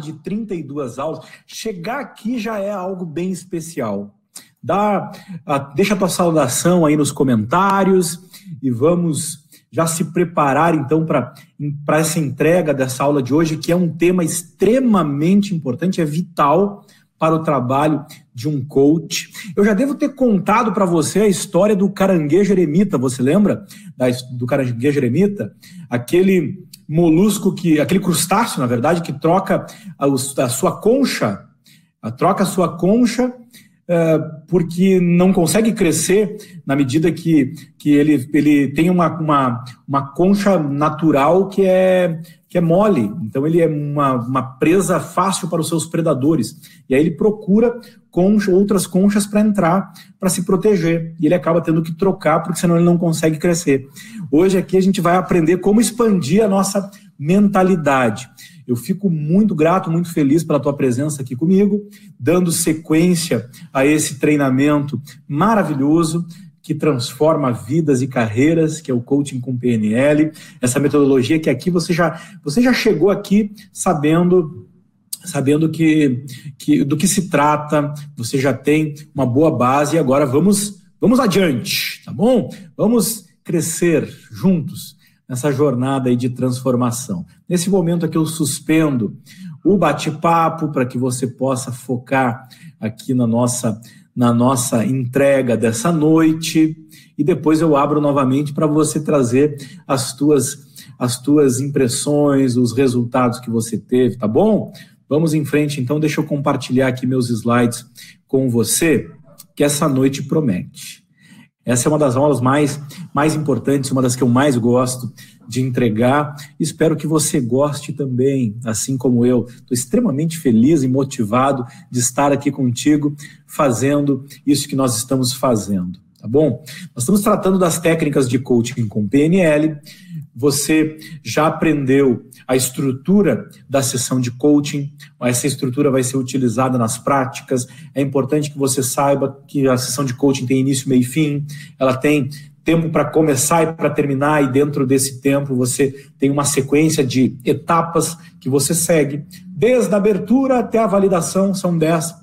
de 32 aulas. Chegar aqui já é algo bem especial. Dá, a, deixa a tua saudação aí nos comentários e vamos já se preparar então para essa entrega dessa aula de hoje, que é um tema extremamente importante, é vital para o trabalho de um coach. Eu já devo ter contado para você a história do caranguejo eremita, você lembra da, do caranguejo eremita? Aquele molusco que, aquele crustáceo, na verdade, que troca a, a sua concha, a, troca a sua concha porque não consegue crescer na medida que, que ele, ele tem uma, uma, uma concha natural que é que é mole, então ele é uma, uma presa fácil para os seus predadores. E aí ele procura concha, outras conchas para entrar, para se proteger. E ele acaba tendo que trocar, porque senão ele não consegue crescer. Hoje aqui a gente vai aprender como expandir a nossa mentalidade. Eu fico muito grato, muito feliz pela tua presença aqui comigo, dando sequência a esse treinamento maravilhoso que transforma vidas e carreiras, que é o coaching com PNL, essa metodologia que aqui você já você já chegou aqui sabendo sabendo que, que do que se trata, você já tem uma boa base e agora vamos vamos adiante, tá bom? Vamos crescer juntos nessa jornada aí de transformação. Nesse momento aqui eu suspendo o bate-papo para que você possa focar aqui na nossa na nossa entrega dessa noite e depois eu abro novamente para você trazer as tuas as tuas impressões, os resultados que você teve, tá bom? Vamos em frente, então deixa eu compartilhar aqui meus slides com você, que essa noite promete. Essa é uma das aulas mais mais importantes, uma das que eu mais gosto de entregar. Espero que você goste também, assim como eu. Estou extremamente feliz e motivado de estar aqui contigo, fazendo isso que nós estamos fazendo. Tá bom? Nós estamos tratando das técnicas de coaching com PNL. Você já aprendeu a estrutura da sessão de coaching, essa estrutura vai ser utilizada nas práticas. É importante que você saiba que a sessão de coaching tem início, meio e fim, ela tem tempo para começar e para terminar, e dentro desse tempo você tem uma sequência de etapas que você segue, desde a abertura até a validação, são 10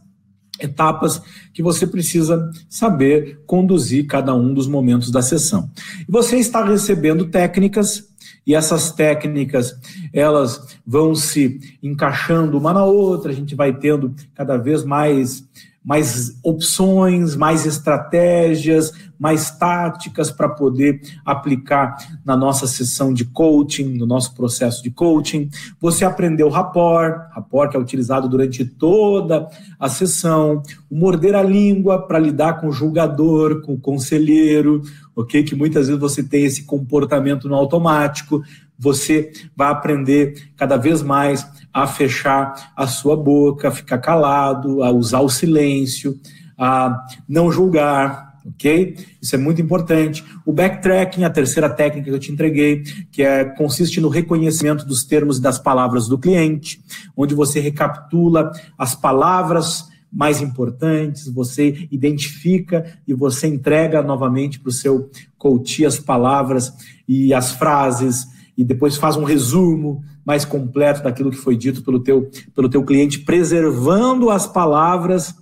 etapas que você precisa saber conduzir cada um dos momentos da sessão. Você está recebendo técnicas e essas técnicas elas vão se encaixando uma na outra, a gente vai tendo cada vez mais mais opções, mais estratégias, mais táticas para poder aplicar na nossa sessão de coaching, no nosso processo de coaching. Você aprendeu rapport, rapport que é utilizado durante toda a sessão, o morder a língua para lidar com o julgador, com o conselheiro, ok? Que muitas vezes você tem esse comportamento no automático. Você vai aprender cada vez mais a fechar a sua boca, a ficar calado, a usar o silêncio, a não julgar, ok? Isso é muito importante. O backtracking, a terceira técnica que eu te entreguei, que é, consiste no reconhecimento dos termos e das palavras do cliente, onde você recapitula as palavras mais importantes, você identifica e você entrega novamente para o seu coach as palavras e as frases e depois faz um resumo mais completo daquilo que foi dito pelo teu, pelo teu cliente, preservando as palavras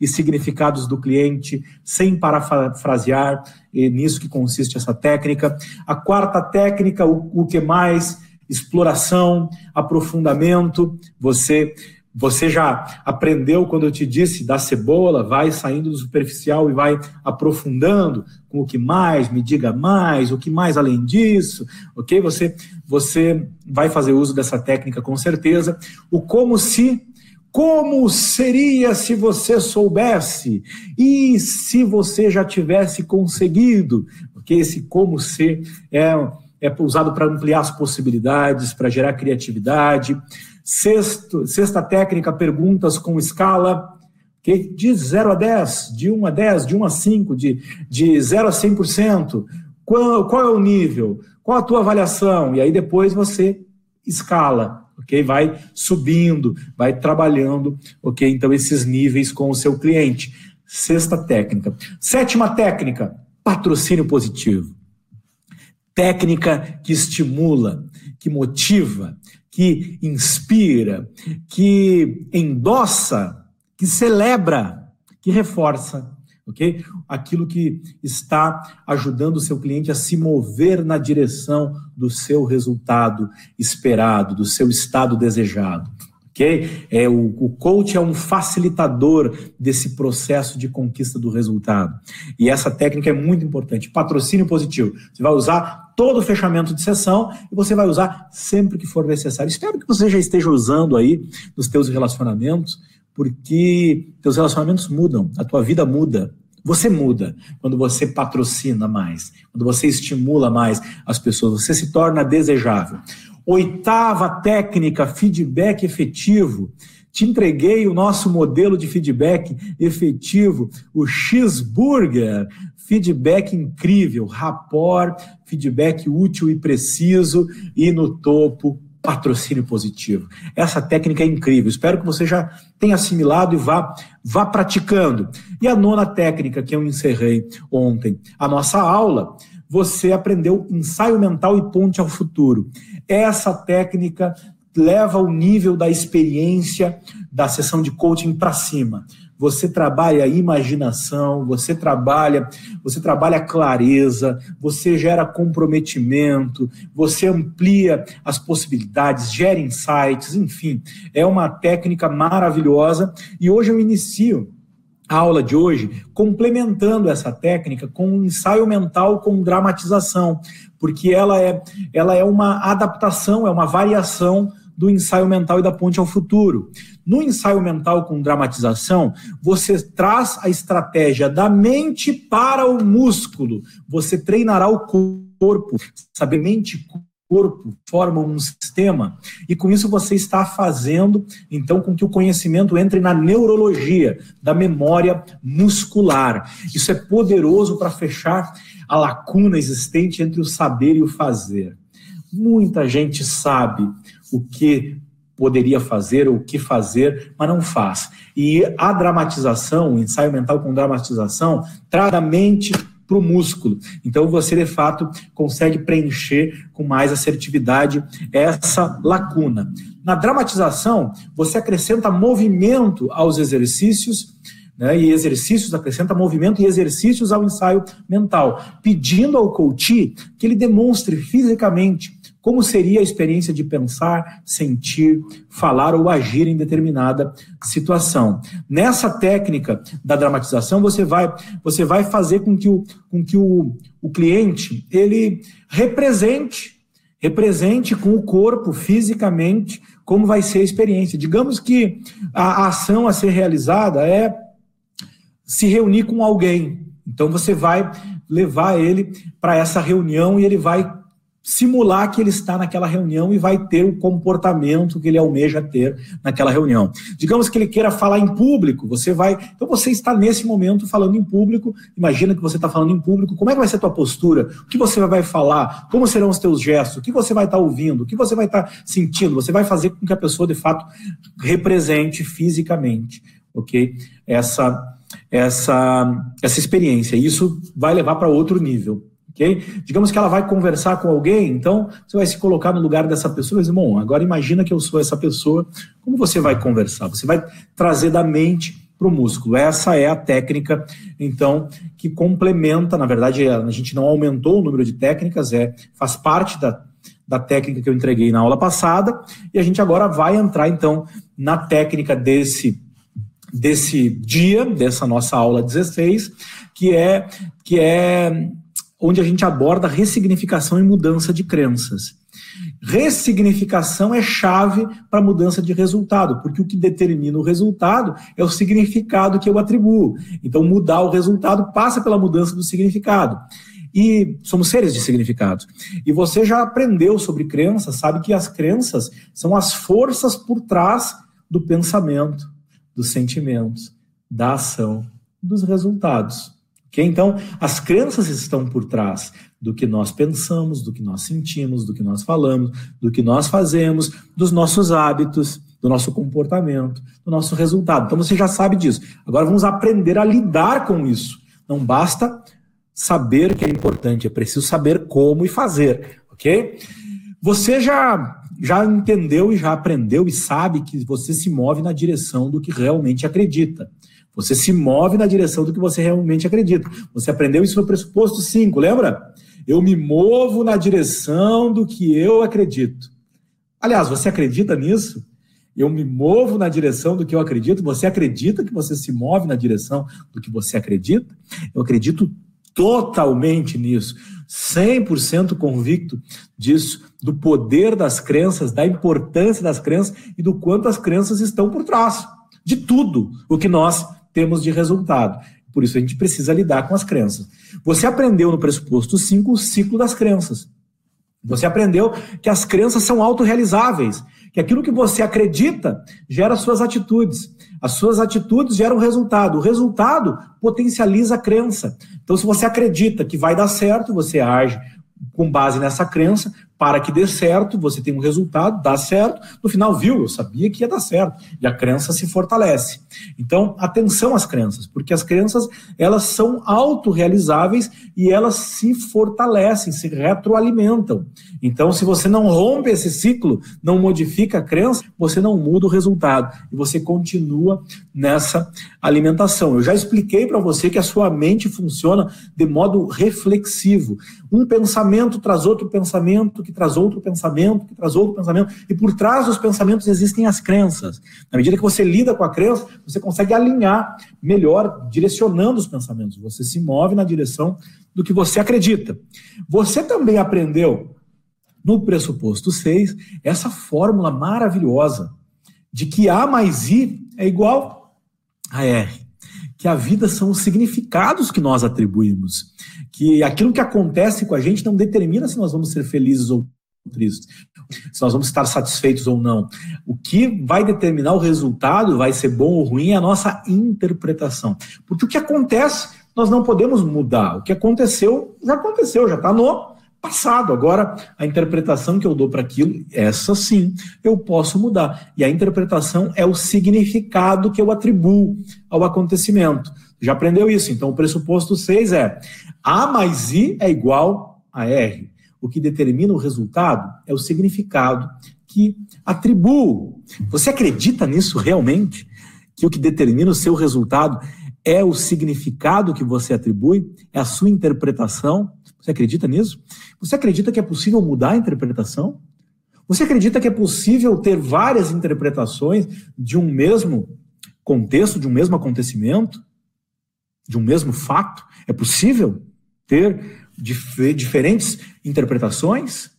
e significados do cliente, sem parafrasear, e nisso que consiste essa técnica. A quarta técnica, o, o que mais? Exploração, aprofundamento, você você já aprendeu quando eu te disse da cebola, vai saindo do superficial e vai aprofundando com o que mais, me diga mais, o que mais além disso, ok? Você, você vai fazer uso dessa técnica com certeza. O como se, como seria se você soubesse e se você já tivesse conseguido, ok? Esse como se é, é usado para ampliar as possibilidades, para gerar criatividade. Sexto, sexta técnica, perguntas com escala, okay? de 0 a 10, de 1 a 10, de 1 a 5, de, de 0 a 100%. Qual, qual é o nível? Qual a tua avaliação? E aí depois você escala, ok? Vai subindo, vai trabalhando, ok? Então esses níveis com o seu cliente. Sexta técnica. Sétima técnica, patrocínio positivo. técnica que estimula, que motiva, que inspira, que endossa, que celebra, que reforça, ok? Aquilo que está ajudando o seu cliente a se mover na direção do seu resultado esperado, do seu estado desejado. ok? É, o, o coach é um facilitador desse processo de conquista do resultado. E essa técnica é muito importante. Patrocínio positivo. Você vai usar todo fechamento de sessão e você vai usar sempre que for necessário. Espero que você já esteja usando aí nos teus relacionamentos, porque teus relacionamentos mudam, a tua vida muda. Você muda quando você patrocina mais, quando você estimula mais as pessoas, você se torna desejável. Oitava técnica, feedback efetivo. Te entreguei o nosso modelo de feedback efetivo, o X-Burger. Feedback incrível, rapport, feedback útil e preciso e no topo, patrocínio positivo. Essa técnica é incrível. Espero que você já tenha assimilado e vá, vá praticando. E a nona técnica que eu encerrei ontem, a nossa aula, você aprendeu ensaio mental e ponte ao futuro. Essa técnica leva o nível da experiência da sessão de coaching para cima. Você trabalha imaginação, você trabalha, você trabalha clareza, você gera comprometimento, você amplia as possibilidades, gera insights, enfim, é uma técnica maravilhosa. E hoje eu inicio a aula de hoje complementando essa técnica com um ensaio mental com dramatização, porque ela é, ela é uma adaptação, é uma variação do ensaio mental e da ponte ao futuro. No ensaio mental com dramatização, você traz a estratégia da mente para o músculo. Você treinará o corpo, saber mente corpo formam um sistema e com isso você está fazendo então com que o conhecimento entre na neurologia da memória muscular. Isso é poderoso para fechar a lacuna existente entre o saber e o fazer. Muita gente sabe o que poderia fazer o que fazer, mas não faz. E a dramatização, o ensaio mental com dramatização, traz a mente para o músculo. Então você, de fato, consegue preencher com mais assertividade essa lacuna. Na dramatização, você acrescenta movimento aos exercícios. Né, e exercícios, acrescenta movimento e exercícios ao ensaio mental, pedindo ao coach que ele demonstre fisicamente como seria a experiência de pensar, sentir, falar ou agir em determinada situação. Nessa técnica da dramatização, você vai, você vai fazer com que o, com que o, o cliente ele represente, represente com o corpo, fisicamente, como vai ser a experiência. Digamos que a, ação a ser realizada é se reunir com alguém. Então você vai levar ele para essa reunião e ele vai simular que ele está naquela reunião e vai ter o comportamento que ele almeja ter naquela reunião. Digamos que ele queira falar em público, você vai. Então você está nesse momento falando em público. Imagina que você está falando em público. Como é que vai ser a tua postura? O que você vai falar? Como serão os teus gestos? O que você vai estar ouvindo? O que você vai estar sentindo? Você vai fazer com que a pessoa de fato represente fisicamente, ok? Essa essa essa experiência. Isso vai levar para outro nível. Okay? Digamos que ela vai conversar com alguém, então você vai se colocar no lugar dessa pessoa e dizer, bom, agora imagina que eu sou essa pessoa, como você vai conversar? Você vai trazer da mente para o músculo. Essa é a técnica, então, que complementa, na verdade, a gente não aumentou o número de técnicas, é faz parte da, da técnica que eu entreguei na aula passada, e a gente agora vai entrar, então, na técnica desse desse dia, dessa nossa aula 16, que é que é onde a gente aborda ressignificação e mudança de crenças. Ressignificação é chave para mudança de resultado, porque o que determina o resultado é o significado que eu atribuo. Então, mudar o resultado passa pela mudança do significado. E somos seres de significados. E você já aprendeu sobre crenças, sabe que as crenças são as forças por trás do pensamento, dos sentimentos, da ação, dos resultados. Okay? Então, as crenças estão por trás do que nós pensamos, do que nós sentimos, do que nós falamos, do que nós fazemos, dos nossos hábitos, do nosso comportamento, do nosso resultado. Então, você já sabe disso. Agora, vamos aprender a lidar com isso. Não basta saber que é importante, é preciso saber como e fazer, ok? Você já, já entendeu e já aprendeu e sabe que você se move na direção do que realmente acredita. Você se move na direção do que você realmente acredita. Você aprendeu isso no pressuposto 5, lembra? Eu me movo na direção do que eu acredito. Aliás, você acredita nisso? Eu me movo na direção do que eu acredito. Você acredita que você se move na direção do que você acredita? Eu acredito totalmente nisso, 100% convicto disso, do poder das crenças, da importância das crenças e do quanto as crenças estão por trás de tudo o que nós temos de resultado. Por isso a gente precisa lidar com as crenças. Você aprendeu no pressuposto 5 o ciclo das crenças. Você aprendeu que as crenças são autorrealizáveis, que aquilo que você acredita gera suas atitudes. As suas atitudes geram resultado. O resultado potencializa a crença. Então, se você acredita que vai dar certo, você age com base nessa crença, para que dê certo, você tem um resultado, dá certo, no final, viu, eu sabia que ia dar certo, e a crença se fortalece. Então, atenção às crenças, porque as crenças, elas são autorrealizáveis e elas se fortalecem, se retroalimentam. Então, se você não rompe esse ciclo, não modifica a crença, você não muda o resultado, e você continua nessa alimentação. Eu já expliquei para você que a sua mente funciona de modo reflexivo. Um pensamento traz outro pensamento, que traz outro pensamento, que traz outro pensamento, e por trás dos pensamentos existem as crenças. Na medida que você lida com a crença, você consegue alinhar melhor, direcionando os pensamentos. Você se move na direção do que você acredita. Você também aprendeu, no pressuposto 6, essa fórmula maravilhosa de que A mais I é igual a R. Que a vida são os significados que nós atribuímos que aquilo que acontece com a gente não determina se nós vamos ser felizes ou tristes, se nós vamos estar satisfeitos ou não. O que vai determinar o resultado, vai ser bom ou ruim, é a nossa interpretação. Porque o que acontece, nós não podemos mudar. O que aconteceu, já aconteceu, já está no passado. Agora, a interpretação que eu dou para aquilo, essa sim, eu posso mudar. E a interpretação é o significado que eu atribuo ao acontecimento. Já aprendeu isso? Então, o pressuposto 6 é A mais I é igual a R. O que determina o resultado é o significado que atribuo. Você acredita nisso realmente? Que o que determina o seu resultado é o significado que você atribui? É a sua interpretação? Você acredita nisso? Você acredita que é possível mudar a interpretação? Você acredita que é possível ter várias interpretações de um mesmo contexto, de um mesmo acontecimento? de um mesmo fato? É possível ter dif diferentes interpretações?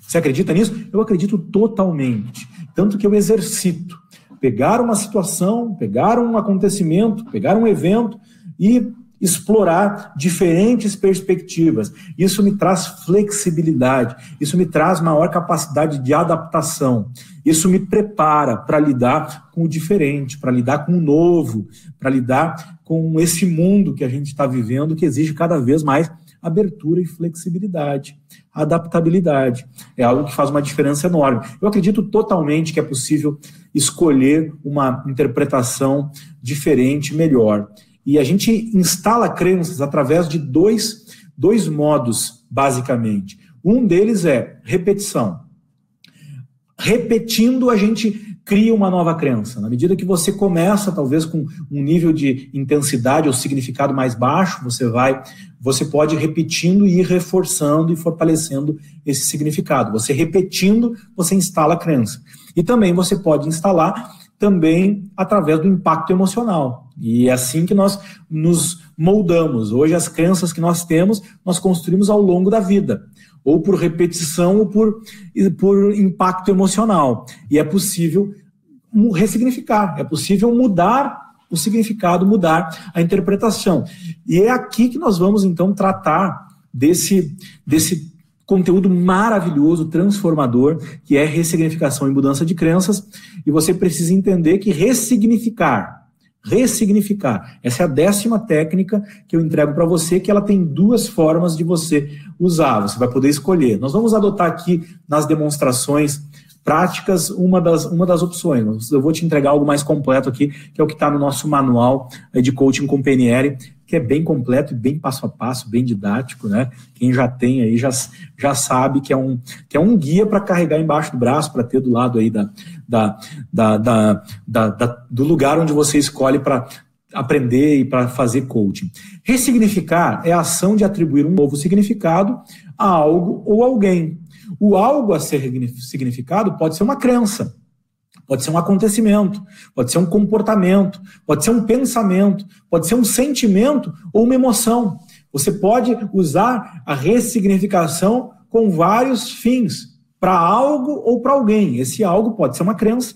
Você acredita nisso? Eu acredito totalmente. Tanto que eu exercito. Pegar uma situação, pegar um acontecimento, pegar um evento e explorar diferentes perspectivas. Isso me traz flexibilidade, isso me traz maior capacidade de adaptação. Isso me prepara para lidar com o diferente, para lidar com o novo, para lidar com esse mundo que a gente está vivendo, que exige cada vez mais abertura e flexibilidade, adaptabilidade. É algo que faz uma diferença enorme. Eu acredito totalmente que é possível escolher uma interpretação diferente, melhor. E a gente instala crenças através de dois, dois modos, basicamente. Um deles é repetição. Repetindo, a gente cria uma nova crença. Na medida que você começa, talvez com um nível de intensidade ou significado mais baixo, você vai, você pode repetindo e ir reforçando e fortalecendo esse significado. Você repetindo, você instala a crença. E também você pode instalar também através do impacto emocional. E é assim que nós nos moldamos. Hoje, as crenças que nós temos, nós construímos ao longo da vida, ou por repetição ou por, por impacto emocional. E é possível ressignificar, é possível mudar o significado, mudar a interpretação. E é aqui que nós vamos, então, tratar desse, desse conteúdo maravilhoso, transformador, que é ressignificação e mudança de crenças, e você precisa entender que ressignificar, ressignificar, essa é a décima técnica que eu entrego para você, que ela tem duas formas de você usar, você vai poder escolher. Nós vamos adotar aqui nas demonstrações práticas uma das, uma das opções. Eu vou te entregar algo mais completo aqui, que é o que está no nosso manual de coaching com PNL, que é bem completo e bem passo a passo, bem didático, né? Quem já tem aí já, já sabe que é um, que é um guia para carregar embaixo do braço, para ter do lado aí da, da, da, da, da, do lugar onde você escolhe para aprender e para fazer coaching. Ressignificar é a ação de atribuir um novo significado a algo ou alguém. O algo a ser significado pode ser uma crença, pode ser um acontecimento, pode ser um comportamento, pode ser um pensamento, pode ser um sentimento ou uma emoção. Você pode usar a ressignificação com vários fins, para algo ou para alguém. Esse algo pode ser uma crença,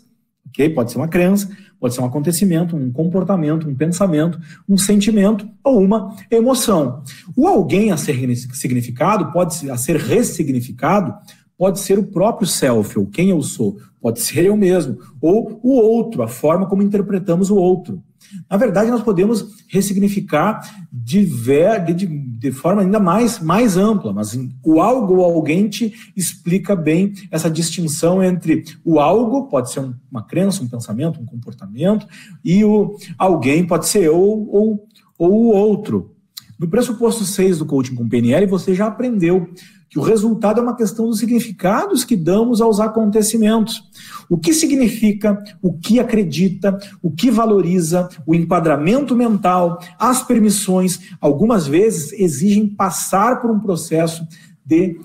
ok? Pode ser uma crença, pode ser um acontecimento, um comportamento, um pensamento, um sentimento ou uma emoção. O alguém a ser significado pode a ser ressignificado pode ser o próprio self, ou quem eu sou, pode ser eu mesmo, ou o outro, a forma como interpretamos o outro. Na verdade, nós podemos ressignificar de, ver, de, de, forma ainda mais, mais ampla, mas o algo ou alguém te explica bem essa distinção entre o algo, pode ser uma crença, um pensamento, um comportamento, e o alguém pode ser eu ou, ou o outro. No pressuposto 6 do coaching com PNL, você já aprendeu que o resultado é uma questão dos significados que damos aos acontecimentos. O que significa, o que acredita, o que valoriza, o enquadramento mental, as permissões, algumas vezes exigem passar por um processo de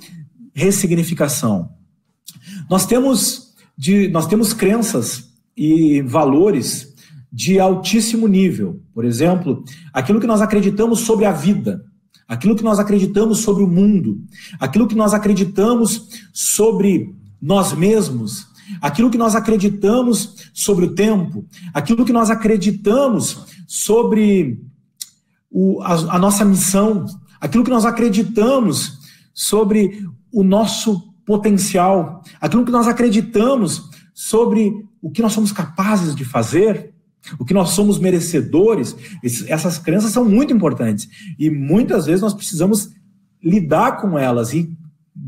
ressignificação. Nós temos, de, nós temos crenças e valores de altíssimo nível. Por exemplo, aquilo que nós acreditamos sobre a vida aquilo que nós acreditamos sobre o mundo, aquilo que nós acreditamos sobre nós mesmos, aquilo que nós acreditamos sobre o tempo, aquilo que nós acreditamos sobre o, a, a nossa missão, aquilo que nós acreditamos sobre o nosso potencial, aquilo que nós acreditamos sobre o que nós somos capazes de fazer, o que nós somos merecedores, essas crenças são muito importantes. E muitas vezes nós precisamos lidar com elas e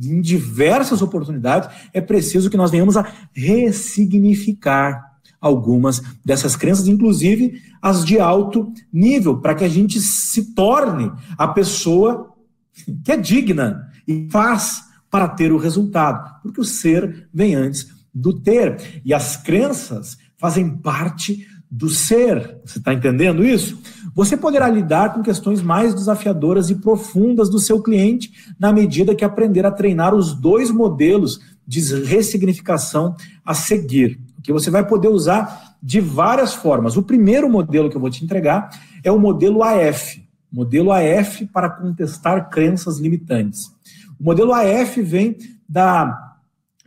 em diversas oportunidades é preciso que nós venhamos a ressignificar algumas dessas crenças, inclusive as de alto nível, para que a gente se torne a pessoa que é digna e faz para ter o resultado, porque o ser vem antes do ter. E as crenças fazem parte do ser. Você está entendendo isso? Você poderá lidar com questões mais desafiadoras e profundas do seu cliente na medida que aprender a treinar os dois modelos de ressignificação a seguir, que você vai poder usar de várias formas. O primeiro modelo que eu vou te entregar é o modelo AF, modelo AF para contestar crenças limitantes. O modelo AF vem da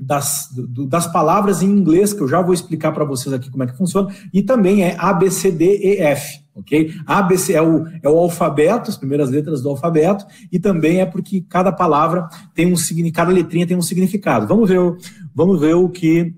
das, do, das palavras em inglês, que eu já vou explicar para vocês aqui como é que funciona, e também é A, B, C, D, E, F, ok? A, B, C é o, é o alfabeto, as primeiras letras do alfabeto, e também é porque cada palavra tem um cada letrinha tem um significado. Vamos ver, vamos ver o que,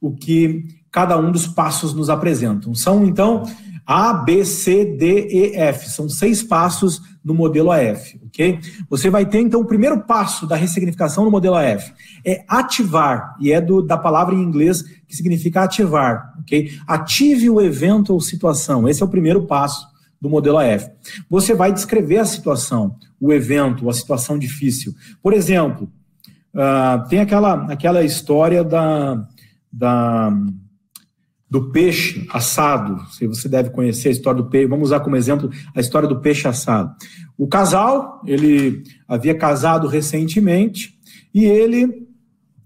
o que cada um dos passos nos apresentam. São, então, A, B, C, D, E, F. São seis passos no modelo AF, ok? Você vai ter, então, o primeiro passo da ressignificação no modelo AF é ativar, e é do, da palavra em inglês que significa ativar, ok? Ative o evento ou situação, esse é o primeiro passo do modelo AF. Você vai descrever a situação, o evento, a situação difícil. Por exemplo, uh, tem aquela, aquela história da, da do peixe assado. Se você deve conhecer a história do peixe, vamos usar como exemplo a história do peixe assado. O casal, ele havia casado recentemente e ele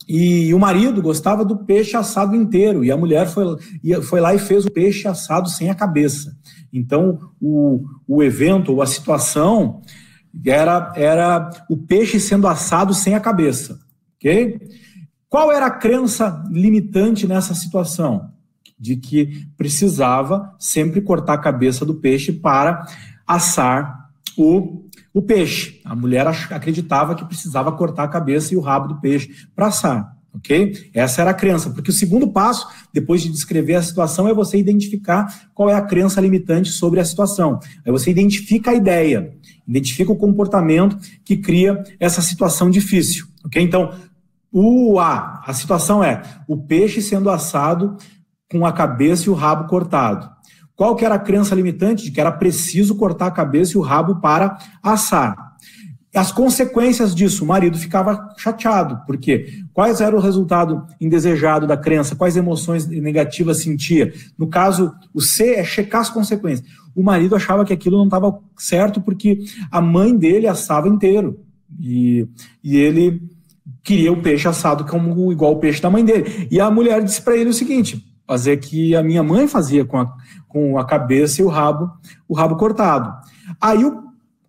e o marido gostava do peixe assado inteiro e a mulher foi, foi lá e fez o peixe assado sem a cabeça. Então, o, o evento ou a situação era, era o peixe sendo assado sem a cabeça, ok? Qual era a crença limitante nessa situação? De que precisava sempre cortar a cabeça do peixe para assar o, o peixe. A mulher acreditava que precisava cortar a cabeça e o rabo do peixe para assar. Ok? Essa era a crença, porque o segundo passo, depois de descrever a situação, é você identificar qual é a crença limitante sobre a situação. Aí você identifica a ideia, identifica o comportamento que cria essa situação difícil. Ok? Então, o A, a situação é o peixe sendo assado com a cabeça e o rabo cortado. Qual que era a crença limitante? De que era preciso cortar a cabeça e o rabo para assar. As consequências disso, o marido ficava chateado, porque quais era o resultado indesejado da crença, quais emoções negativas sentia. No caso, o C é checar as consequências. O marido achava que aquilo não estava certo porque a mãe dele assava inteiro. E, e ele queria o peixe assado como igual o peixe da mãe dele. E a mulher disse para ele o seguinte: fazer que a minha mãe fazia com a, com a cabeça e o rabo, o rabo cortado. Aí o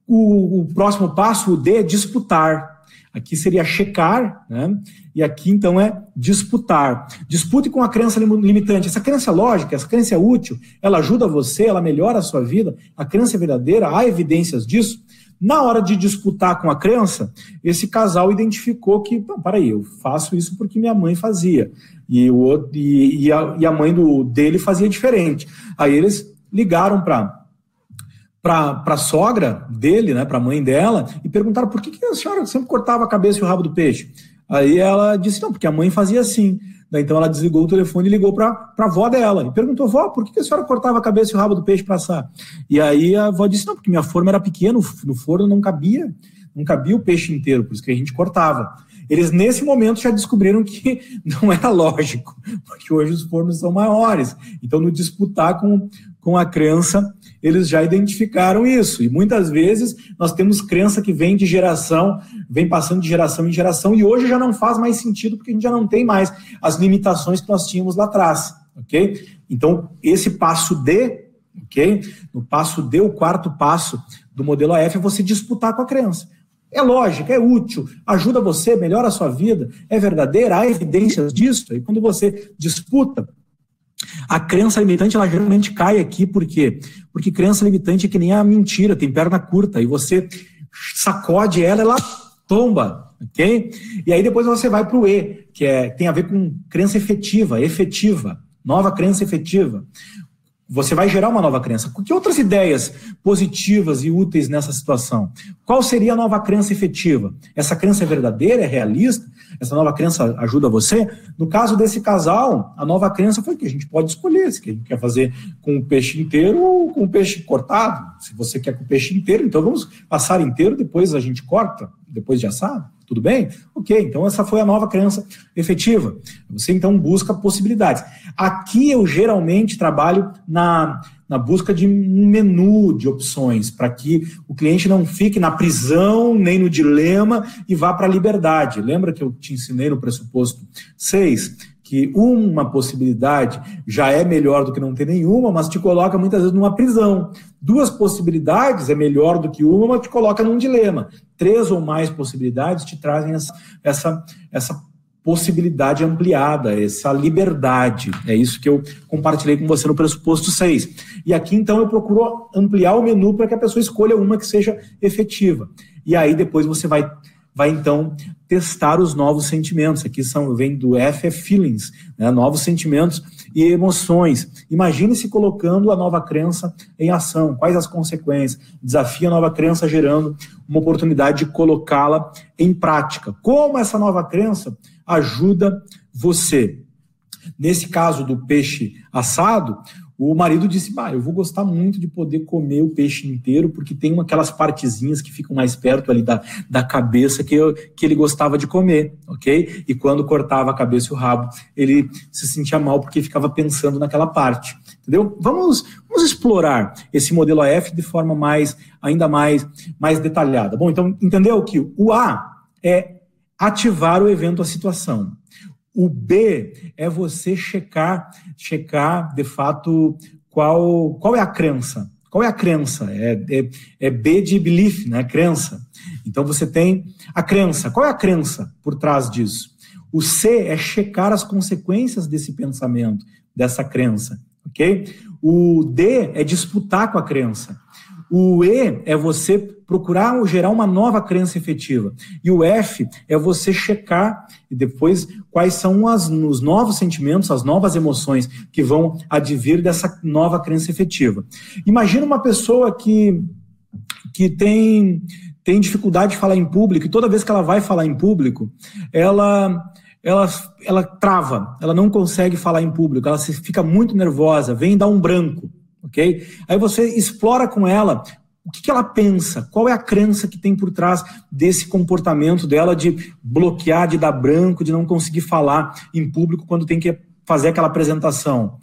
o, o próximo passo, o D, é disputar. Aqui seria checar, né? E aqui então é disputar. Dispute com a crença limitante. Essa crença lógica, essa crença é útil, ela ajuda você, ela melhora a sua vida. A crença é verdadeira, há evidências disso. Na hora de disputar com a crença, esse casal identificou que, não, peraí, eu faço isso porque minha mãe fazia. E, o, e, e, a, e a mãe do, dele fazia diferente. Aí eles ligaram para para a sogra dele, né, para a mãe dela, e perguntaram por que, que a senhora sempre cortava a cabeça e o rabo do peixe. Aí ela disse, não, porque a mãe fazia assim. Daí, então ela desligou o telefone e ligou para a avó dela. E perguntou, vó, por que, a senhora cortava a cabeça e o rabo do peixe para assar? E aí a avó disse, não, porque minha forma era pequena, no forno não cabia, não cabia o peixe inteiro, por isso que a gente cortava. Eles, nesse momento, já descobriram que não era lógico, porque hoje os fornos são maiores. Então, no disputar com, com a crença, eles já identificaram isso. E muitas vezes nós temos crença que vem de geração, vem passando de geração em geração, e hoje já não faz mais sentido, porque a gente já não tem mais as limitações que nós tínhamos lá atrás. Ok? Então, esse passo D, ok? No passo D, o quarto passo do modelo AF é você disputar com a crença. É lógico, é útil, ajuda você, melhora a sua vida, é verdadeira, há evidências disso. E quando você disputa, a crença limitante, ela geralmente cai aqui, por quê? Porque crença limitante é que nem a mentira, tem perna curta, e você sacode ela, ela tomba, ok? E aí depois você vai para o E, que é, tem a ver com crença efetiva, efetiva, nova crença efetiva. Você vai gerar uma nova crença. Que outras ideias positivas e úteis nessa situação? Qual seria a nova crença efetiva? Essa crença é verdadeira, é realista? Essa nova crença ajuda você? No caso desse casal, a nova crença foi que a gente pode escolher se a gente quer fazer com o peixe inteiro ou com o peixe cortado. Se você quer com o peixe inteiro, então vamos passar inteiro, depois a gente corta, depois de assado. Tudo bem? Ok, então essa foi a nova crença efetiva. Você então busca possibilidades. Aqui eu geralmente trabalho na, na busca de um menu de opções, para que o cliente não fique na prisão, nem no dilema e vá para a liberdade. Lembra que eu te ensinei no pressuposto 6? Que uma possibilidade já é melhor do que não ter nenhuma, mas te coloca muitas vezes numa prisão. Duas possibilidades é melhor do que uma, mas te coloca num dilema. Três ou mais possibilidades te trazem essa, essa, essa possibilidade ampliada, essa liberdade. É isso que eu compartilhei com você no pressuposto 6. E aqui, então, eu procuro ampliar o menu para que a pessoa escolha uma que seja efetiva. E aí, depois, você vai vai então testar os novos sentimentos. Aqui são vem do F é feelings, né? novos sentimentos e emoções. Imagine-se colocando a nova crença em ação. Quais as consequências? Desafia a nova crença gerando uma oportunidade de colocá-la em prática. Como essa nova crença ajuda você? Nesse caso do peixe assado, o marido disse: bah, eu vou gostar muito de poder comer o peixe inteiro, porque tem aquelas partezinhas que ficam mais perto ali da, da cabeça que, eu, que ele gostava de comer, ok? E quando cortava a cabeça e o rabo, ele se sentia mal porque ficava pensando naquela parte. Entendeu? Vamos, vamos explorar esse modelo AF de forma mais, ainda mais, mais detalhada. Bom, então entendeu que o A é ativar o evento, a situação. O B é você checar, checar de fato qual, qual é a crença. Qual é a crença? É, é, é B de belief, né? Crença. Então você tem a crença. Qual é a crença por trás disso? O C é checar as consequências desse pensamento, dessa crença, ok? O D é disputar com a crença. O E é você procurar gerar uma nova crença efetiva. E o F é você checar e depois quais são as, os novos sentimentos, as novas emoções que vão advir dessa nova crença efetiva. Imagina uma pessoa que, que tem, tem dificuldade de falar em público e toda vez que ela vai falar em público, ela ela, ela trava, ela não consegue falar em público, ela fica muito nervosa, vem dar um branco ok? Aí você explora com ela o que, que, ela pensa, qual é a crença que tem por trás desse comportamento dela de bloquear, de dar branco, de não conseguir falar em público quando tem que fazer aquela apresentação.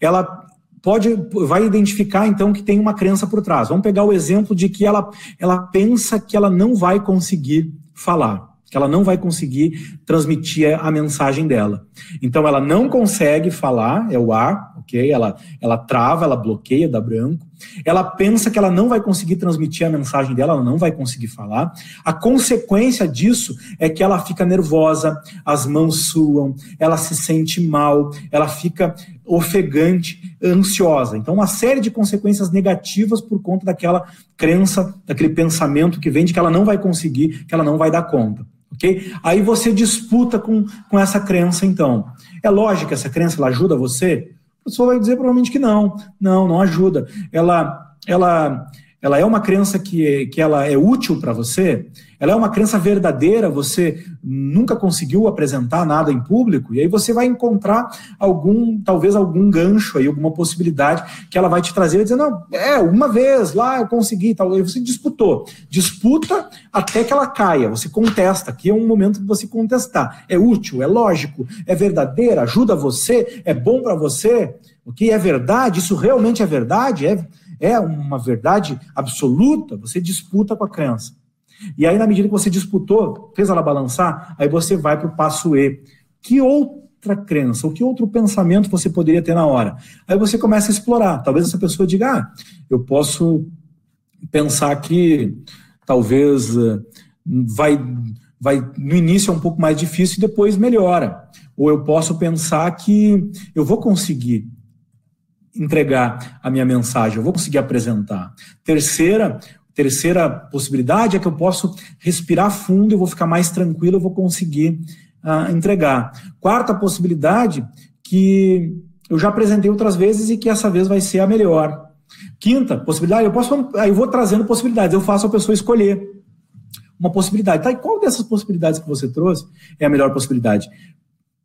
Ela pode vai identificar então que tem uma crença por trás. Vamos pegar o exemplo de que ela, ela pensa que ela não vai conseguir falar, que ela não vai conseguir transmitir a mensagem dela. Então ela não consegue falar, é o A, ok? Ela, ela trava, ela bloqueia, dá branco. Ela pensa que ela não vai conseguir transmitir a mensagem dela, ela não vai conseguir falar. A consequência disso é que ela fica nervosa, as mãos suam, ela se sente mal, ela fica ofegante, ansiosa. Então, uma série de consequências negativas por conta daquela crença, daquele pensamento que vem de que ela não vai conseguir, que ela não vai dar conta. Ok? Aí você disputa com, com essa crença, então. É lógico que essa crença ela ajuda você? A pessoa vai dizer provavelmente que não, não, não ajuda. Ela, ela, ela é uma crença que, que ela é útil para você, ela é uma crença verdadeira, você nunca conseguiu apresentar nada em público, e aí você vai encontrar algum, talvez algum gancho aí, alguma possibilidade que ela vai te trazer e dizer, não, é, uma vez lá eu consegui, tal, aí você disputou. Disputa até que ela caia, você contesta, aqui é um momento de você contestar. É útil, é lógico, é verdadeira, ajuda você, é bom para você, o que é verdade, isso realmente é verdade, é, é uma verdade absoluta, você disputa com a crença. E aí, na medida que você disputou, fez ela balançar, aí você vai para o passo E. Que outra crença, ou que outro pensamento você poderia ter na hora? Aí você começa a explorar. Talvez essa pessoa diga, ah, eu posso pensar que talvez eh, vai, vai no início é um pouco mais difícil e depois melhora. Ou eu posso pensar que eu vou conseguir entregar a minha mensagem, eu vou conseguir apresentar. Terceira, terceira possibilidade é que eu posso respirar fundo, eu vou ficar mais tranquilo, eu vou conseguir uh, entregar. Quarta possibilidade, que eu já apresentei outras vezes e que essa vez vai ser a melhor. Quinta possibilidade, eu posso, aí eu vou trazendo possibilidades, eu faço a pessoa escolher uma possibilidade. Tá, e qual dessas possibilidades que você trouxe é a melhor possibilidade?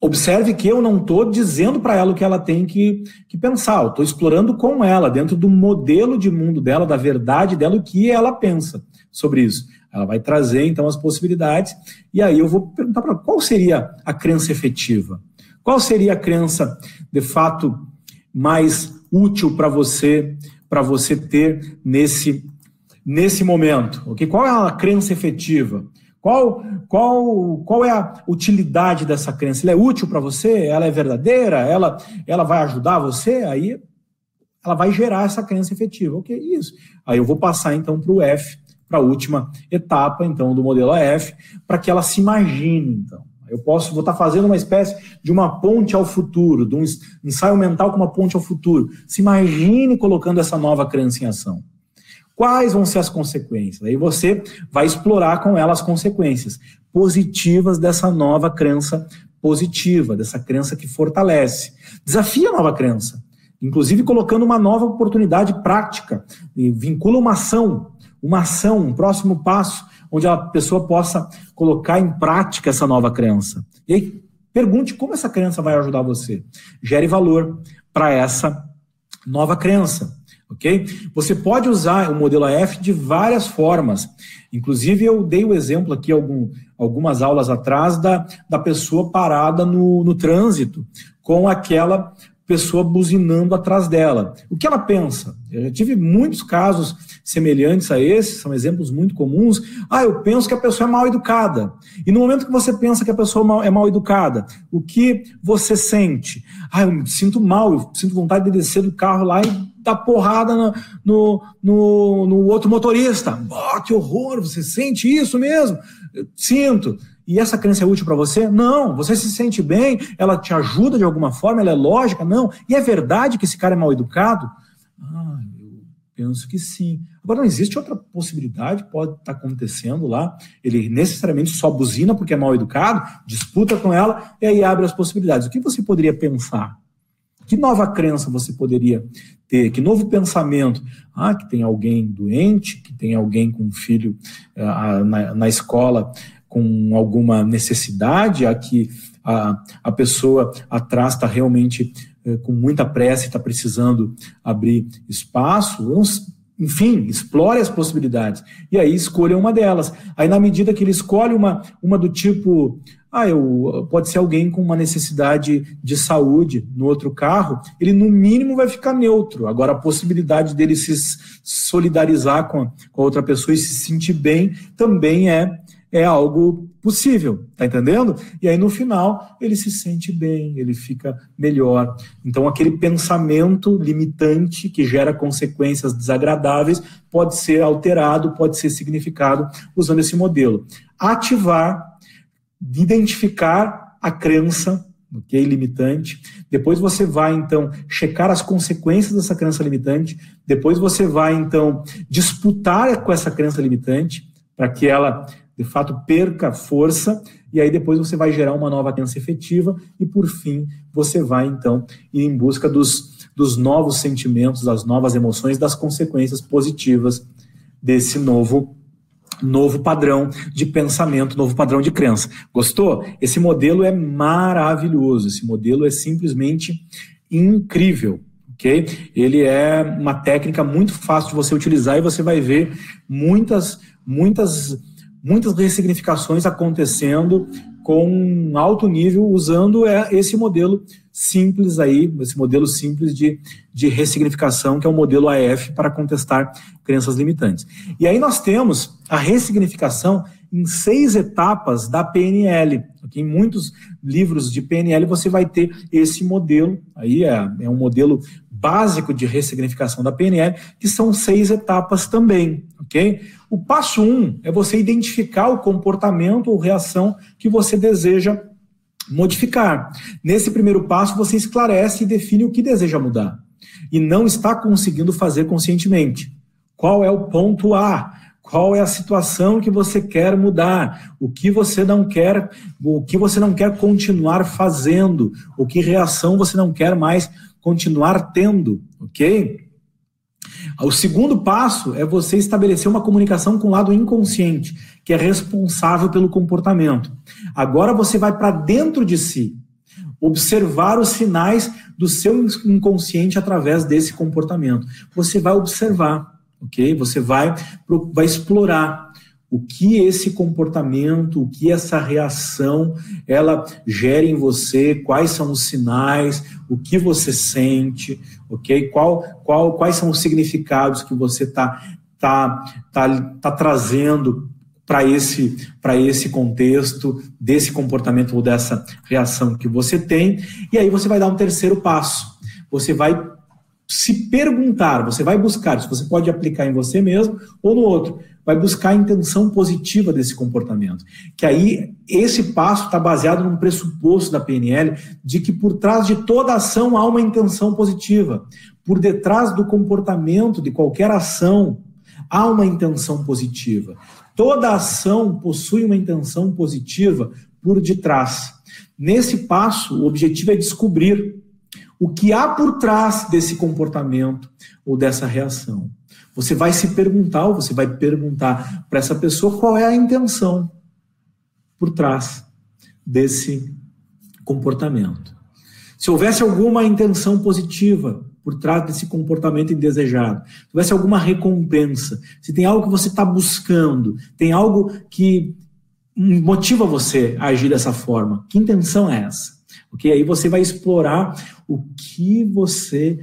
Observe que eu não estou dizendo para ela o que ela tem que, que pensar, eu estou explorando com ela, dentro do modelo de mundo dela, da verdade dela, o que ela pensa sobre isso. Ela vai trazer, então, as possibilidades, e aí eu vou perguntar para ela qual seria a crença efetiva? Qual seria a crença, de fato, mais útil para você, para você ter nesse, nesse momento? Okay? Qual é a crença efetiva? Qual, qual, qual é a utilidade dessa crença? Ela é útil para você? Ela é verdadeira? Ela, ela vai ajudar você? Aí ela vai gerar essa crença efetiva. Ok, isso. Aí eu vou passar então para o F, para a última etapa então do modelo AF, para que ela se imagine então. Eu posso, vou estar tá fazendo uma espécie de uma ponte ao futuro, de um ensaio mental com uma ponte ao futuro. Se imagine colocando essa nova crença em ação. Quais vão ser as consequências? Aí você vai explorar com ela as consequências positivas dessa nova crença positiva, dessa crença que fortalece. Desafia a nova crença, inclusive colocando uma nova oportunidade prática, vincula uma ação, uma ação, um próximo passo, onde a pessoa possa colocar em prática essa nova crença. E aí, pergunte como essa crença vai ajudar você. Gere valor para essa nova crença ok? Você pode usar o modelo AF de várias formas. Inclusive, eu dei o exemplo aqui algum, algumas aulas atrás da, da pessoa parada no, no trânsito com aquela pessoa buzinando atrás dela. O que ela pensa? Eu já tive muitos casos semelhantes a esses, são exemplos muito comuns. Ah, eu penso que a pessoa é mal educada. E no momento que você pensa que a pessoa é mal educada, o que você sente? Ah, eu me sinto mal, eu sinto vontade de descer do carro lá e dar porrada no, no, no, no outro motorista. Oh, que horror, você sente isso mesmo? Eu sinto. E essa crença é útil para você? Não. Você se sente bem? Ela te ajuda de alguma forma? Ela é lógica? Não. E é verdade que esse cara é mal educado? Ah, eu penso que sim. Agora, não existe outra possibilidade, pode estar tá acontecendo lá. Ele necessariamente só buzina porque é mal educado, disputa com ela e aí abre as possibilidades. O que você poderia pensar? Que nova crença você poderia ter? Que novo pensamento? Ah, que tem alguém doente, que tem alguém com um filho uh, na, na escola com alguma necessidade, a que a, a pessoa atrás está realmente é, com muita pressa e está precisando abrir espaço, enfim, explore as possibilidades. E aí escolha uma delas. Aí, na medida que ele escolhe uma, uma do tipo, ah, eu, pode ser alguém com uma necessidade de saúde no outro carro, ele no mínimo vai ficar neutro. Agora, a possibilidade dele se solidarizar com a, com a outra pessoa e se sentir bem também é, é algo possível, tá entendendo? E aí no final ele se sente bem, ele fica melhor. Então aquele pensamento limitante que gera consequências desagradáveis pode ser alterado, pode ser significado usando esse modelo. Ativar, identificar a crença ok, limitante. Depois você vai então checar as consequências dessa crença limitante. Depois você vai então disputar com essa crença limitante para que ela de fato perca força, e aí depois você vai gerar uma nova crença efetiva, e por fim você vai então ir em busca dos, dos novos sentimentos, das novas emoções, das consequências positivas desse novo novo padrão de pensamento, novo padrão de crença. Gostou? Esse modelo é maravilhoso, esse modelo é simplesmente incrível. ok? Ele é uma técnica muito fácil de você utilizar e você vai ver muitas, muitas muitas ressignificações acontecendo com alto nível, usando é, esse modelo simples aí, esse modelo simples de, de ressignificação, que é o modelo AF para contestar crenças limitantes. E aí nós temos a ressignificação em seis etapas da PNL. Em muitos livros de PNL você vai ter esse modelo, aí é, é um modelo básico de ressignificação da PNL, que são seis etapas também, ok? O passo um é você identificar o comportamento ou reação que você deseja modificar. Nesse primeiro passo, você esclarece e define o que deseja mudar e não está conseguindo fazer conscientemente. Qual é o ponto A? Qual é a situação que você quer mudar? O que você não quer, o que você não quer continuar fazendo? O que reação você não quer mais continuar tendo, ok? O segundo passo é você estabelecer uma comunicação com o lado inconsciente, que é responsável pelo comportamento. Agora você vai para dentro de si, observar os sinais do seu inconsciente através desse comportamento. Você vai observar, ok? Você vai, vai explorar o que esse comportamento, o que essa reação, ela gera em você, quais são os sinais, o que você sente, ok? Qual, qual, quais são os significados que você está tá, tá, tá trazendo para esse, esse contexto, desse comportamento ou dessa reação que você tem, e aí você vai dar um terceiro passo. Você vai se perguntar, você vai buscar, se você pode aplicar em você mesmo ou no outro vai buscar a intenção positiva desse comportamento. Que aí esse passo está baseado num pressuposto da PNL de que por trás de toda ação há uma intenção positiva. Por detrás do comportamento de qualquer ação há uma intenção positiva. Toda ação possui uma intenção positiva por detrás. Nesse passo, o objetivo é descobrir o que há por trás desse comportamento ou dessa reação. Você vai se perguntar, ou você vai perguntar para essa pessoa qual é a intenção por trás desse comportamento. Se houvesse alguma intenção positiva por trás desse comportamento indesejado, se houvesse alguma recompensa, se tem algo que você está buscando, tem algo que motiva você a agir dessa forma, que intenção é essa? Porque aí você vai explorar o que você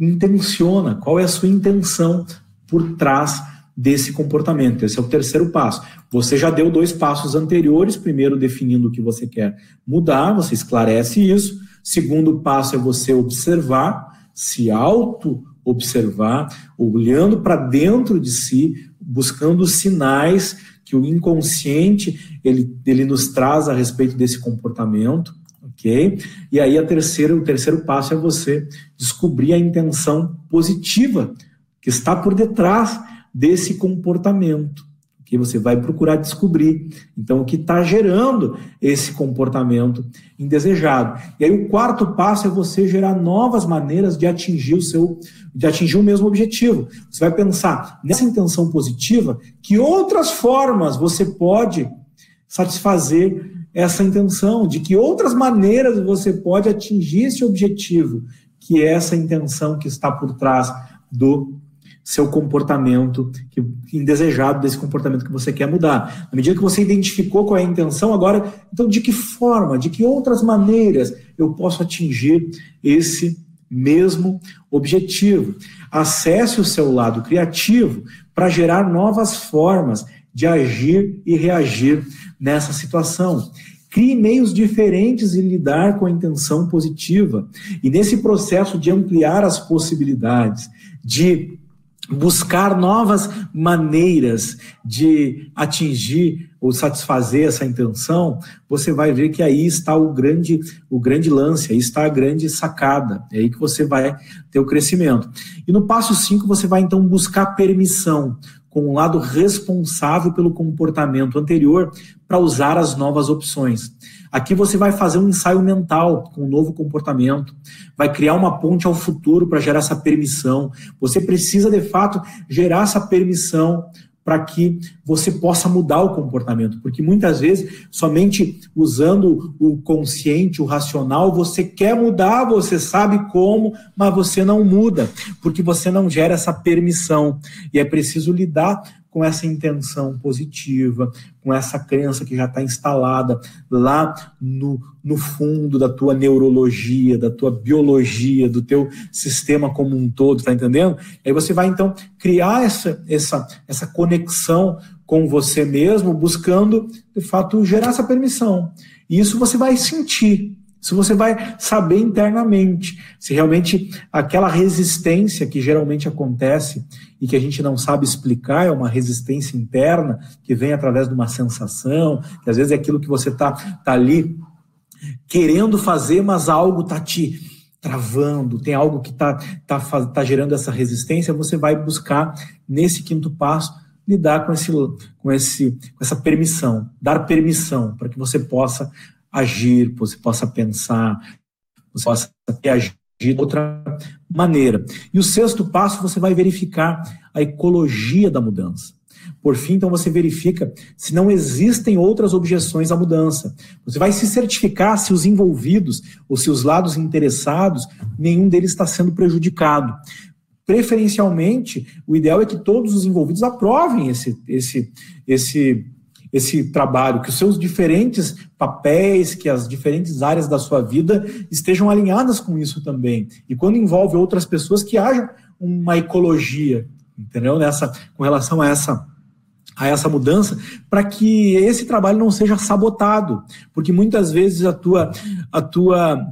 intenciona, qual é a sua intenção por trás desse comportamento. Esse é o terceiro passo. Você já deu dois passos anteriores, primeiro definindo o que você quer mudar, você esclarece isso. Segundo passo é você observar, se auto observar, olhando para dentro de si, buscando sinais que o inconsciente ele, ele nos traz a respeito desse comportamento ok? E aí a terceira, o terceiro passo é você descobrir a intenção positiva que está por detrás desse comportamento, que você vai procurar descobrir. Então, o que está gerando esse comportamento indesejado. E aí o quarto passo é você gerar novas maneiras de atingir o seu, de atingir o mesmo objetivo. Você vai pensar nessa intenção positiva, que outras formas você pode satisfazer essa intenção, de que outras maneiras você pode atingir esse objetivo, que é essa intenção que está por trás do seu comportamento que, indesejado desse comportamento que você quer mudar. Na medida que você identificou qual é a intenção, agora, então de que forma, de que outras maneiras eu posso atingir esse mesmo objetivo? Acesse o seu lado criativo para gerar novas formas de agir e reagir nessa situação. Crie meios diferentes de lidar com a intenção positiva. E nesse processo de ampliar as possibilidades, de buscar novas maneiras de atingir ou satisfazer essa intenção, você vai ver que aí está o grande, o grande lance, aí está a grande sacada, é aí que você vai ter o crescimento. E no passo 5 você vai então buscar permissão com um lado responsável pelo comportamento anterior para usar as novas opções. Aqui você vai fazer um ensaio mental com um novo comportamento, vai criar uma ponte ao futuro para gerar essa permissão. Você precisa, de fato, gerar essa permissão para que você possa mudar o comportamento, porque muitas vezes, somente usando o consciente, o racional, você quer mudar, você sabe como, mas você não muda, porque você não gera essa permissão. E é preciso lidar com essa intenção positiva, com essa crença que já está instalada lá no, no fundo da tua neurologia, da tua biologia, do teu sistema como um todo, tá entendendo? Aí você vai então criar essa, essa, essa conexão com você mesmo, buscando de fato gerar essa permissão. E isso você vai sentir. Se você vai saber internamente se realmente aquela resistência que geralmente acontece e que a gente não sabe explicar é uma resistência interna que vem através de uma sensação, que às vezes é aquilo que você está tá ali querendo fazer, mas algo está te travando, tem algo que está tá, tá gerando essa resistência, você vai buscar nesse quinto passo lidar com esse com esse com essa permissão, dar permissão para que você possa agir, você possa pensar, você possa agir de outra maneira. E o sexto passo, você vai verificar a ecologia da mudança. Por fim, então, você verifica se não existem outras objeções à mudança. Você vai se certificar se os envolvidos ou se os lados interessados, nenhum deles está sendo prejudicado. Preferencialmente, o ideal é que todos os envolvidos aprovem esse, esse, esse esse trabalho, que os seus diferentes papéis, que as diferentes áreas da sua vida estejam alinhadas com isso também. E quando envolve outras pessoas, que haja uma ecologia, entendeu? Nessa, com relação a essa a essa mudança, para que esse trabalho não seja sabotado, porque muitas vezes a tua a tua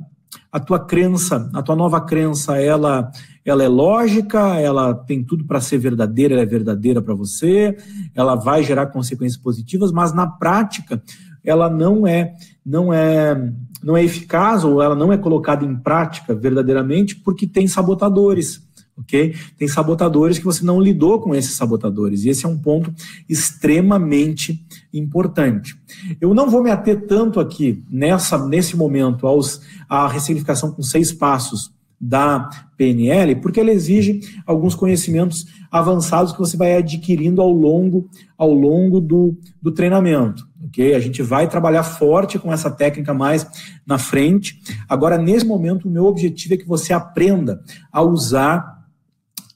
a tua crença, a tua nova crença, ela ela é lógica, ela tem tudo para ser verdadeira, ela é verdadeira para você, ela vai gerar consequências positivas, mas na prática ela não é não é não é eficaz ou ela não é colocada em prática verdadeiramente porque tem sabotadores ok? Tem sabotadores que você não lidou com esses sabotadores, e esse é um ponto extremamente importante. Eu não vou me ater tanto aqui nessa, nesse momento aos, à ressignificação com seis passos da PNL, porque ela exige alguns conhecimentos avançados que você vai adquirindo ao longo, ao longo do, do treinamento. ok? A gente vai trabalhar forte com essa técnica mais na frente. Agora, nesse momento, o meu objetivo é que você aprenda a usar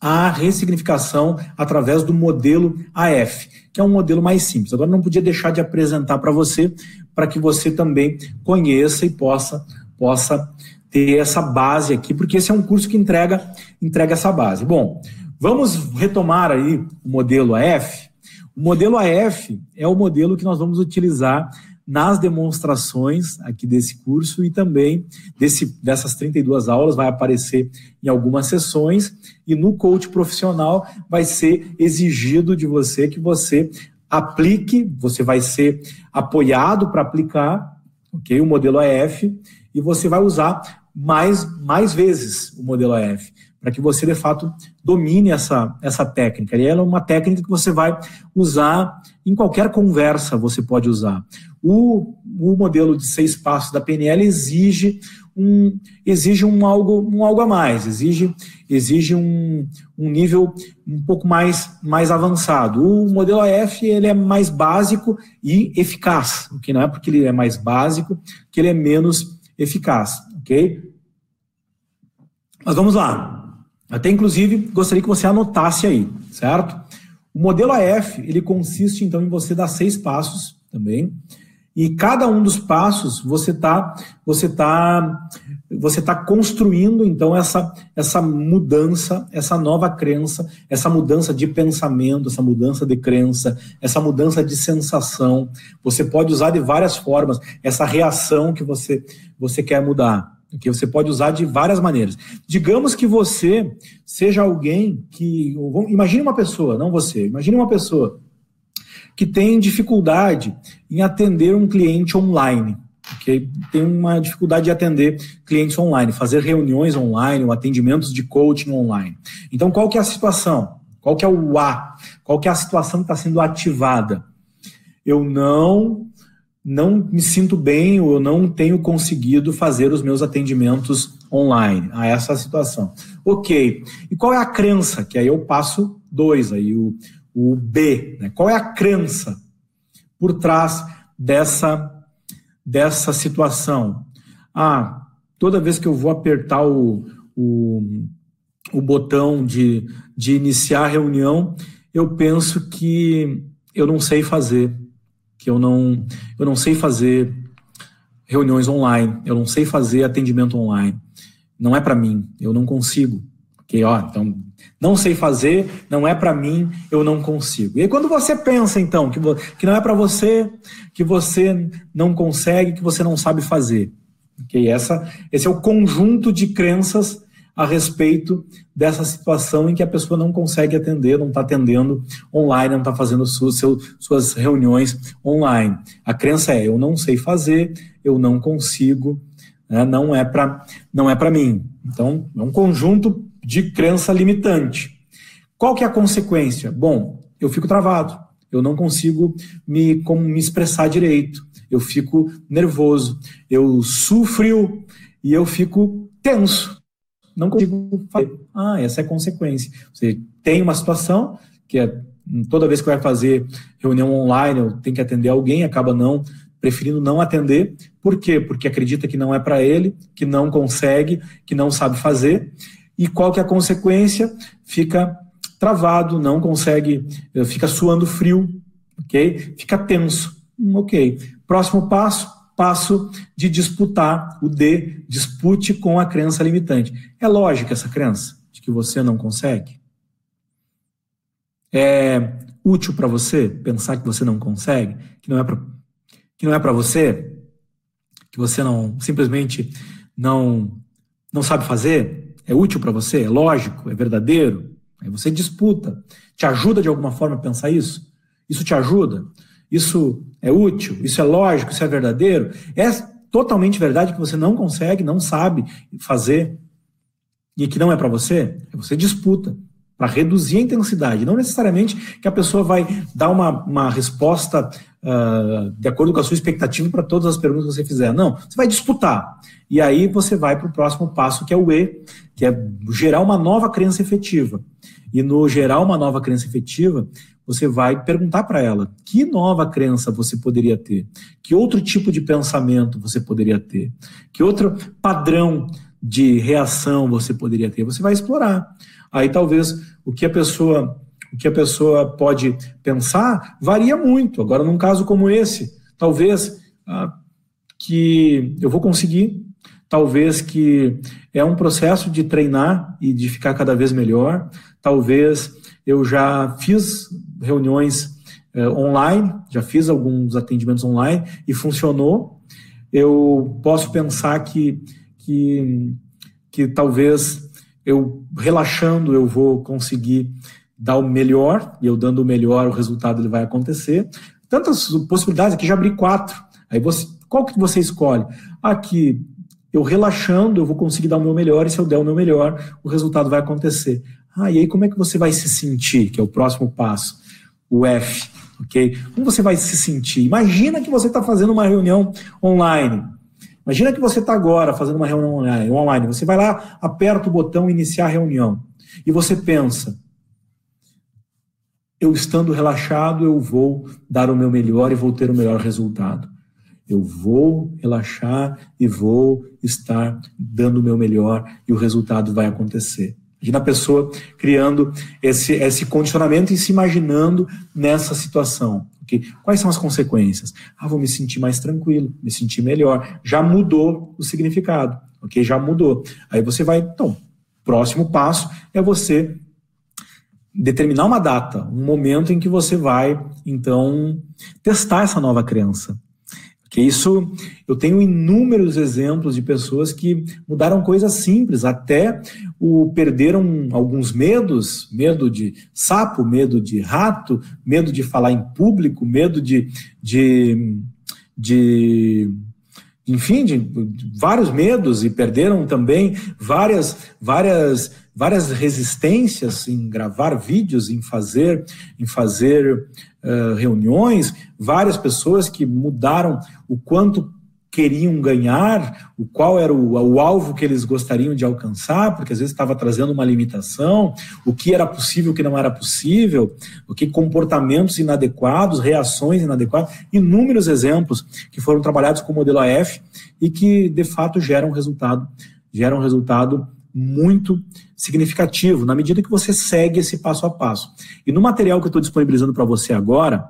a ressignificação através do modelo AF, que é um modelo mais simples. Agora, não podia deixar de apresentar para você, para que você também conheça e possa, possa ter essa base aqui, porque esse é um curso que entrega, entrega essa base. Bom, vamos retomar aí o modelo AF. O modelo AF é o modelo que nós vamos utilizar nas demonstrações aqui desse curso e também desse, dessas 32 aulas vai aparecer em algumas sessões e no coach profissional vai ser exigido de você que você aplique, você vai ser apoiado para aplicar, ok, o modelo AF e você vai usar mais mais vezes o modelo AF para que você de fato domine essa, essa técnica. E ela é uma técnica que você vai usar em qualquer conversa, você pode usar. o, o modelo de seis passos da PNL exige um, exige um algo, um algo a mais, exige, exige um, um nível um pouco mais, mais avançado. O modelo AF ele é mais básico e eficaz, o que não é porque ele é mais básico que ele é menos eficaz, ok? Mas vamos lá. Até inclusive gostaria que você anotasse aí, certo? O modelo AF ele consiste então em você dar seis passos também e cada um dos passos você está você tá, você tá construindo então essa, essa mudança, essa nova crença, essa mudança de pensamento, essa mudança de crença, essa mudança de sensação. Você pode usar de várias formas essa reação que você, você quer mudar. Que você pode usar de várias maneiras. Digamos que você seja alguém que. Imagine uma pessoa, não você, imagine uma pessoa que tem dificuldade em atender um cliente online, que tem uma dificuldade de atender clientes online, fazer reuniões online, ou atendimentos de coaching online. Então, qual que é a situação? Qual que é o A? Qual que é a situação que está sendo ativada? Eu não não me sinto bem ou eu não tenho conseguido fazer os meus atendimentos online. A essa situação. Ok. E qual é a crença? Que aí eu passo dois aí o o B. Né? Qual é a crença por trás dessa, dessa situação? Ah, toda vez que eu vou apertar o, o, o botão de, de iniciar a reunião, eu penso que eu não sei fazer, que eu não, eu não sei fazer reuniões online, eu não sei fazer atendimento online. Não é para mim, eu não consigo. Que ó, então não sei fazer, não é para mim, eu não consigo. E quando você pensa, então, que, que não é para você, que você não consegue, que você não sabe fazer. Okay? Essa, esse é o conjunto de crenças a respeito dessa situação em que a pessoa não consegue atender, não está atendendo online, não está fazendo su, seu, suas reuniões online. A crença é: eu não sei fazer, eu não consigo, né? não é para não é para mim. Então, é um conjunto de crença limitante. Qual que é a consequência? Bom, eu fico travado, eu não consigo me, como, me expressar direito, eu fico nervoso, eu sufro e eu fico tenso. Não consigo fazer. Ah, essa é a consequência. Você tem uma situação que é toda vez que vai fazer reunião online, tenho que atender alguém, acaba não preferindo não atender. Por quê? Porque acredita que não é para ele, que não consegue, que não sabe fazer. E qual que é a consequência? Fica travado, não consegue, eh, fica suando frio, ok? Fica tenso, hum, ok. Próximo passo, passo de disputar, o D, dispute com a crença limitante. É lógica essa crença de que você não consegue? É útil para você pensar que você não consegue, que não é para que não é para você, que você não simplesmente não não sabe fazer? É útil para você? É lógico? É verdadeiro? Aí você disputa. Te ajuda de alguma forma a pensar isso? Isso te ajuda? Isso é útil? Isso é lógico? Isso é verdadeiro? É totalmente verdade que você não consegue, não sabe fazer e que não é para você? Você disputa para reduzir a intensidade. Não necessariamente que a pessoa vai dar uma, uma resposta uh, de acordo com a sua expectativa para todas as perguntas que você fizer. Não, você vai disputar. E aí você vai para o próximo passo, que é o E, que é gerar uma nova crença efetiva. E no gerar uma nova crença efetiva, você vai perguntar para ela que nova crença você poderia ter, que outro tipo de pensamento você poderia ter, que outro padrão de reação você poderia ter. Você vai explorar. Aí talvez o que a pessoa o que a pessoa pode pensar varia muito. Agora, num caso como esse, talvez ah, que eu vou conseguir, talvez que é um processo de treinar e de ficar cada vez melhor. Talvez eu já fiz reuniões eh, online, já fiz alguns atendimentos online e funcionou. Eu posso pensar que, que, que talvez eu relaxando eu vou conseguir dar o melhor, e eu dando o melhor, o resultado ele vai acontecer. Tantas possibilidades, aqui já abri quatro. Aí você, qual que você escolhe? Aqui, eu relaxando, eu vou conseguir dar o meu melhor, e se eu der o meu melhor, o resultado vai acontecer. Ah, e aí como é que você vai se sentir, que é o próximo passo? O F. ok? Como você vai se sentir? Imagina que você está fazendo uma reunião online. Imagina que você está agora fazendo uma reunião online. Você vai lá, aperta o botão iniciar reunião e você pensa: eu estando relaxado, eu vou dar o meu melhor e vou ter o melhor resultado. Eu vou relaxar e vou estar dando o meu melhor e o resultado vai acontecer. Imagina a pessoa criando esse, esse condicionamento e se imaginando nessa situação. Okay? Quais são as consequências? Ah, vou me sentir mais tranquilo, me sentir melhor. Já mudou o significado, ok? Já mudou. Aí você vai, então, próximo passo é você determinar uma data, um momento em que você vai, então, testar essa nova crença. Que isso, eu tenho inúmeros exemplos de pessoas que mudaram coisas simples, até o perderam alguns medos, medo de sapo, medo de rato, medo de falar em público, medo de, de, de enfim, de, de vários medos e perderam também várias, várias várias resistências em gravar vídeos, em fazer, em fazer uh, reuniões, várias pessoas que mudaram o quanto queriam ganhar, o qual era o, o, alvo que eles gostariam de alcançar, porque às vezes estava trazendo uma limitação, o que era possível, o que não era possível, o que comportamentos inadequados, reações inadequadas, inúmeros exemplos que foram trabalhados com o modelo AF e que de fato geram resultado, geram resultado muito significativo, na medida que você segue esse passo a passo. E no material que eu estou disponibilizando para você agora,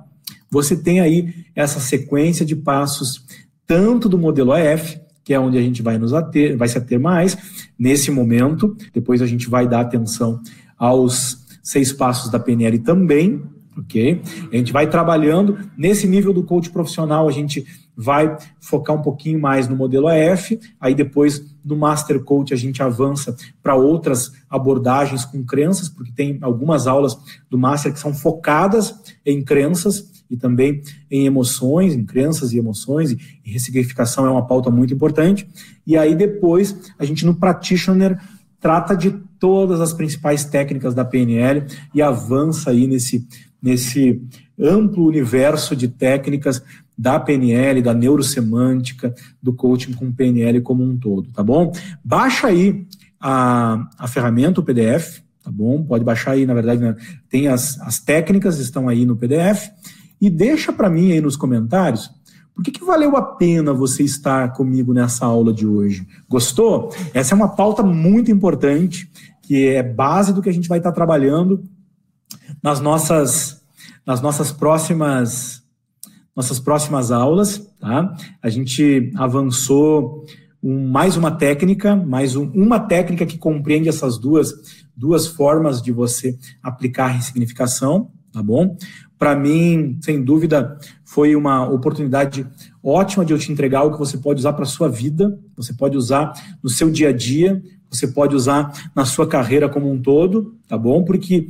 você tem aí essa sequência de passos, tanto do modelo AF, que é onde a gente vai nos ater, vai se ater mais nesse momento. Depois a gente vai dar atenção aos seis passos da PNL também, ok? A gente vai trabalhando nesse nível do coach profissional, a gente vai focar um pouquinho mais no modelo AF, aí depois no Master Coach a gente avança para outras abordagens com crenças, porque tem algumas aulas do Master que são focadas em crenças e também em emoções, em crenças e emoções, e ressignificação é uma pauta muito importante. E aí depois a gente no Practitioner trata de todas as principais técnicas da PNL e avança aí nesse, nesse amplo universo de técnicas da PNL, da neurosemântica, do coaching com PNL como um todo, tá bom? Baixa aí a, a ferramenta, o PDF, tá bom? Pode baixar aí, na verdade, né? tem as, as técnicas, estão aí no PDF, e deixa para mim aí nos comentários por que, que valeu a pena você estar comigo nessa aula de hoje? Gostou? Essa é uma pauta muito importante, que é base do que a gente vai estar trabalhando nas nossas, nas nossas próximas nossas próximas aulas, tá? A gente avançou um, mais uma técnica, mais um, uma técnica que compreende essas duas, duas formas de você aplicar a ressignificação, tá bom? Para mim, sem dúvida, foi uma oportunidade ótima de eu te entregar algo que você pode usar para a sua vida, você pode usar no seu dia a dia, você pode usar na sua carreira como um todo, tá bom? Porque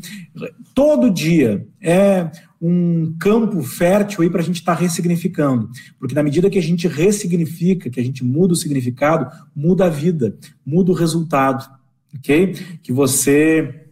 todo dia é um campo fértil aí para a gente estar tá ressignificando. Porque na medida que a gente ressignifica, que a gente muda o significado, muda a vida, muda o resultado, ok? Que você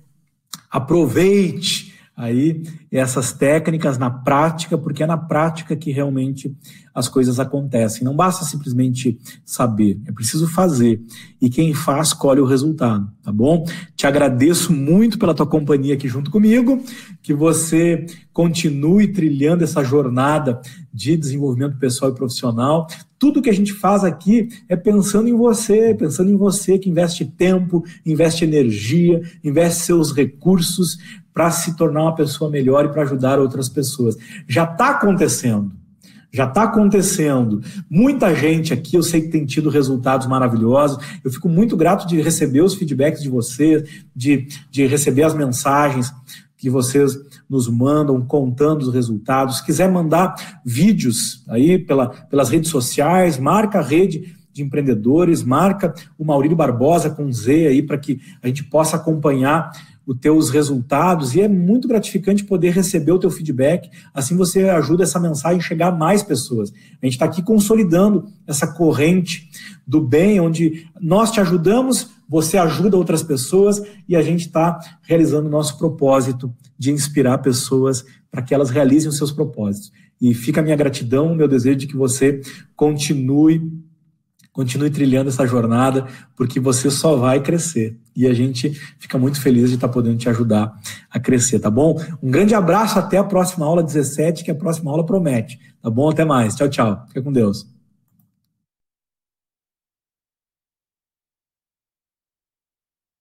aproveite aí essas técnicas na prática, porque é na prática que realmente as coisas acontecem. Não basta simplesmente saber, é preciso fazer. E quem faz colhe o resultado, tá bom? Te agradeço muito pela tua companhia aqui junto comigo, que você continue trilhando essa jornada de desenvolvimento pessoal e profissional. Tudo que a gente faz aqui é pensando em você, pensando em você que investe tempo, investe energia, investe seus recursos para se tornar uma pessoa melhor e para ajudar outras pessoas. Já está acontecendo. Já está acontecendo. Muita gente aqui, eu sei que tem tido resultados maravilhosos. Eu fico muito grato de receber os feedbacks de vocês, de, de receber as mensagens que vocês nos mandam contando os resultados. Se quiser mandar vídeos aí pela, pelas redes sociais, marca a rede de empreendedores, marca o Maurílio Barbosa com Z aí para que a gente possa acompanhar os teus resultados e é muito gratificante poder receber o teu feedback. Assim você ajuda essa mensagem a chegar a mais pessoas. A gente está aqui consolidando essa corrente do bem, onde nós te ajudamos, você ajuda outras pessoas e a gente está realizando o nosso propósito de inspirar pessoas para que elas realizem os seus propósitos. E fica a minha gratidão, meu desejo de que você continue continue trilhando essa jornada, porque você só vai crescer. E a gente fica muito feliz de estar podendo te ajudar a crescer, tá bom? Um grande abraço, até a próxima aula 17, que a próxima aula promete. Tá bom? Até mais. Tchau, tchau. Fica com Deus.